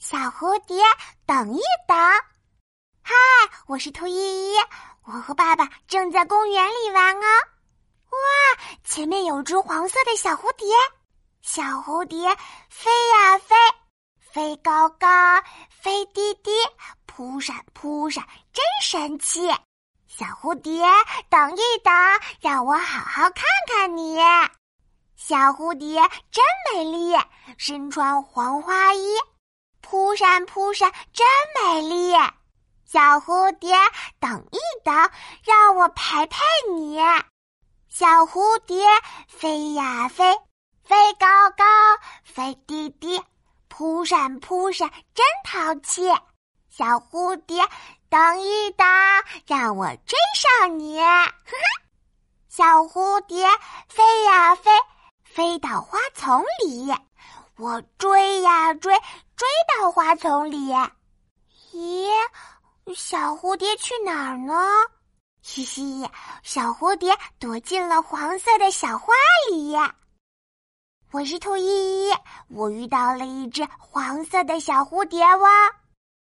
小蝴蝶，等一等！嗨，我是兔依依，我和爸爸正在公园里玩哦。哇，前面有只黄色的小蝴蝶，小蝴蝶飞呀飞，飞高高，飞低低，扑闪扑闪，真神气！小蝴蝶，等一等，让我好好看看你。小蝴蝶真美丽，身穿黄花衣。扑闪扑闪，真美丽！小蝴蝶，等一等，让我陪陪你。小蝴蝶飞呀飞，飞高高，飞低低，扑闪扑闪，真淘气！小蝴蝶，等一等，让我追上你。哈哈！小蝴蝶飞呀飞，飞到花丛里。我追呀追，追到花丛里。咦，小蝴蝶去哪儿呢？嘻嘻，小蝴蝶躲进了黄色的小花里。我是兔依依，我遇到了一只黄色的小蝴蝶哇。